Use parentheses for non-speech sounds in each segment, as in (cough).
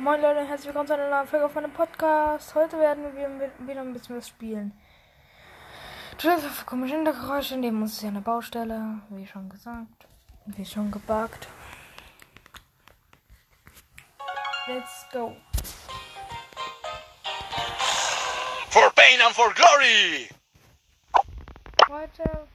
Moin Leute, herzlich willkommen zu einer neuen Folge auf meinem Podcast. Heute werden wir wieder ein bisschen was spielen. Tschüss auf komische Hintergeräusche, neben uns ist ja eine Baustelle, wie schon gesagt, wie schon gebackt. Let's go. For pain and for glory! Heute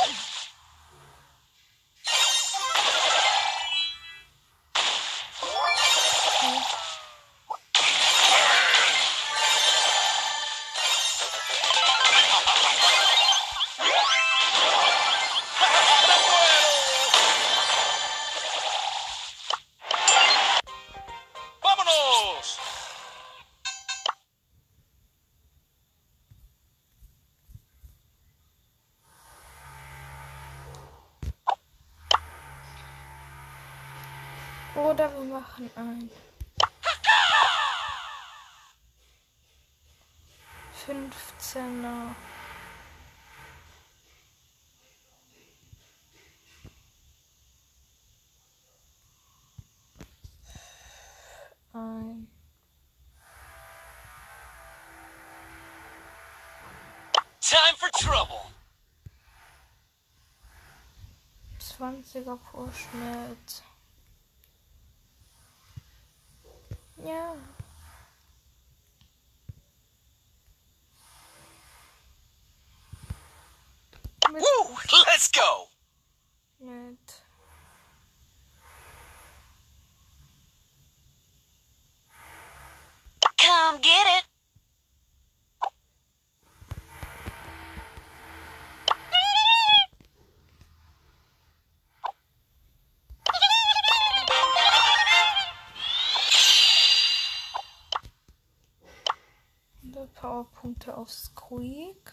Oh! (laughs) Oder wir machen ein. Fünfzehner. Ein. Time for trouble! 20er Vorschnitt. Ja. Woo! Let's go! Come get it! Powerpunkte auf Squeak.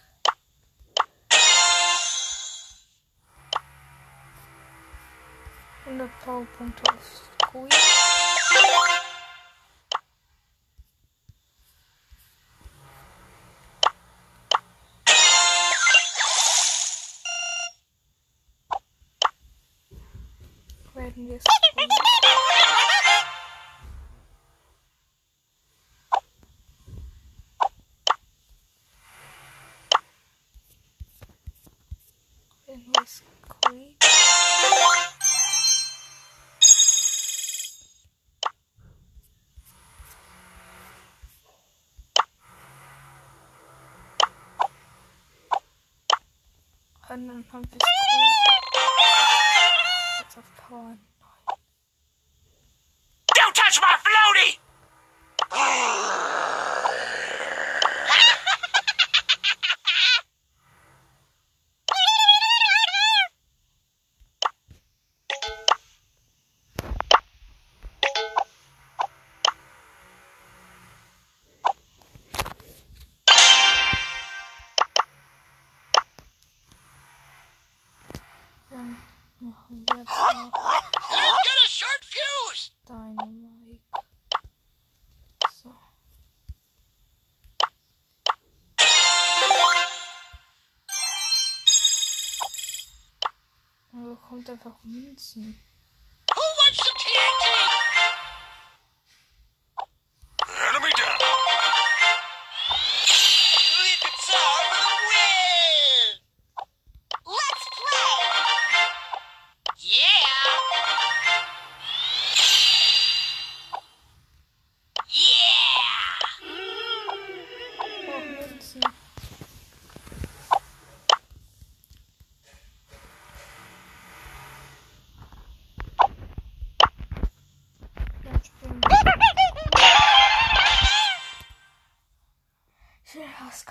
Hundert Powerpunkte auf Squeak. Werden wir Squeak. Werden wir Squeak. Und dann haben wir Squeak. Jetzt auf machen wir fuse! Dynamite. So. Man bekommt einfach Münzen.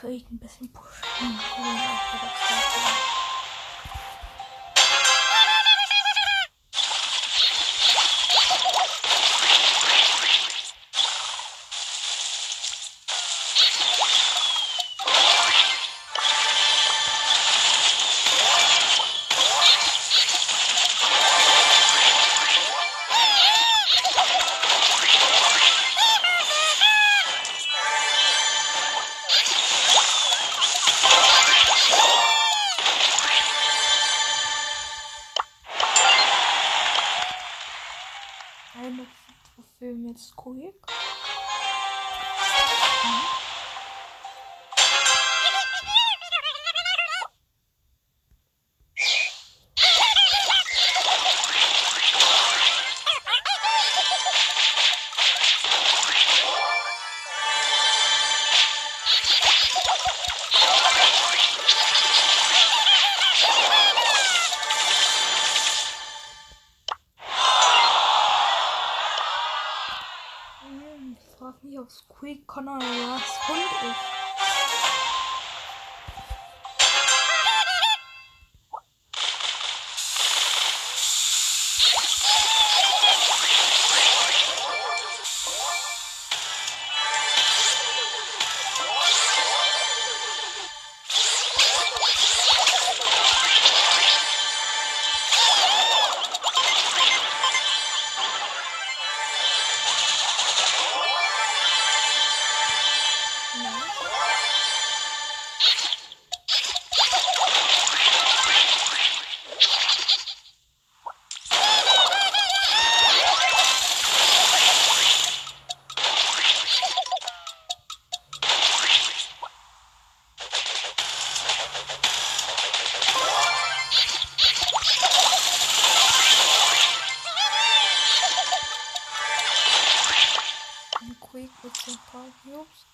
kann ich ein bisschen pushen. Jetzt Quick. Hm, Ob Squeak Connor was Hund ist. Den paar Cubes.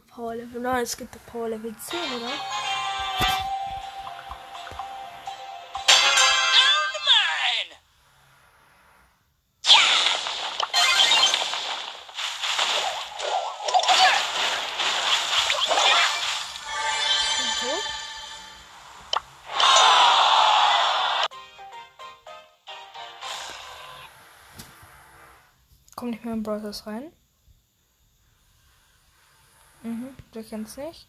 Warum Power Level 9? Es gibt doch Power Level 10, oder? Down to mine! Und so. Komm nicht mehr in Browsers rein. Du kennst nicht.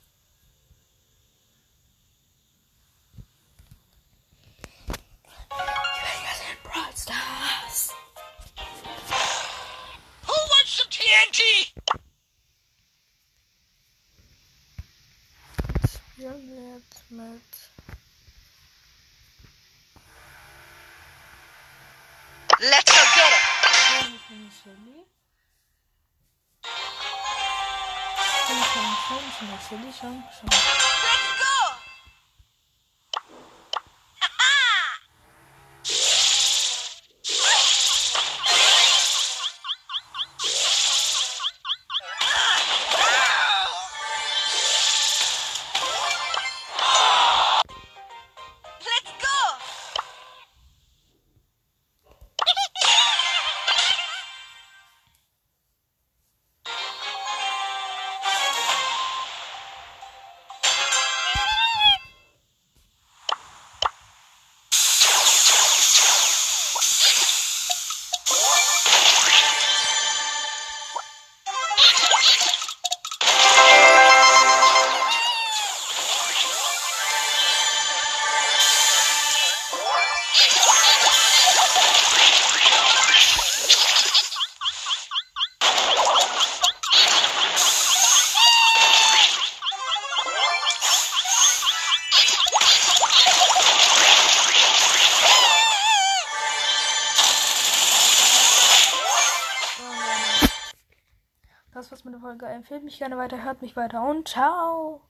TNT? Spielen wir jetzt mit. Schon, schon, schon, schon, Folge. Empfehlt mich gerne weiter, hört mich weiter und ciao.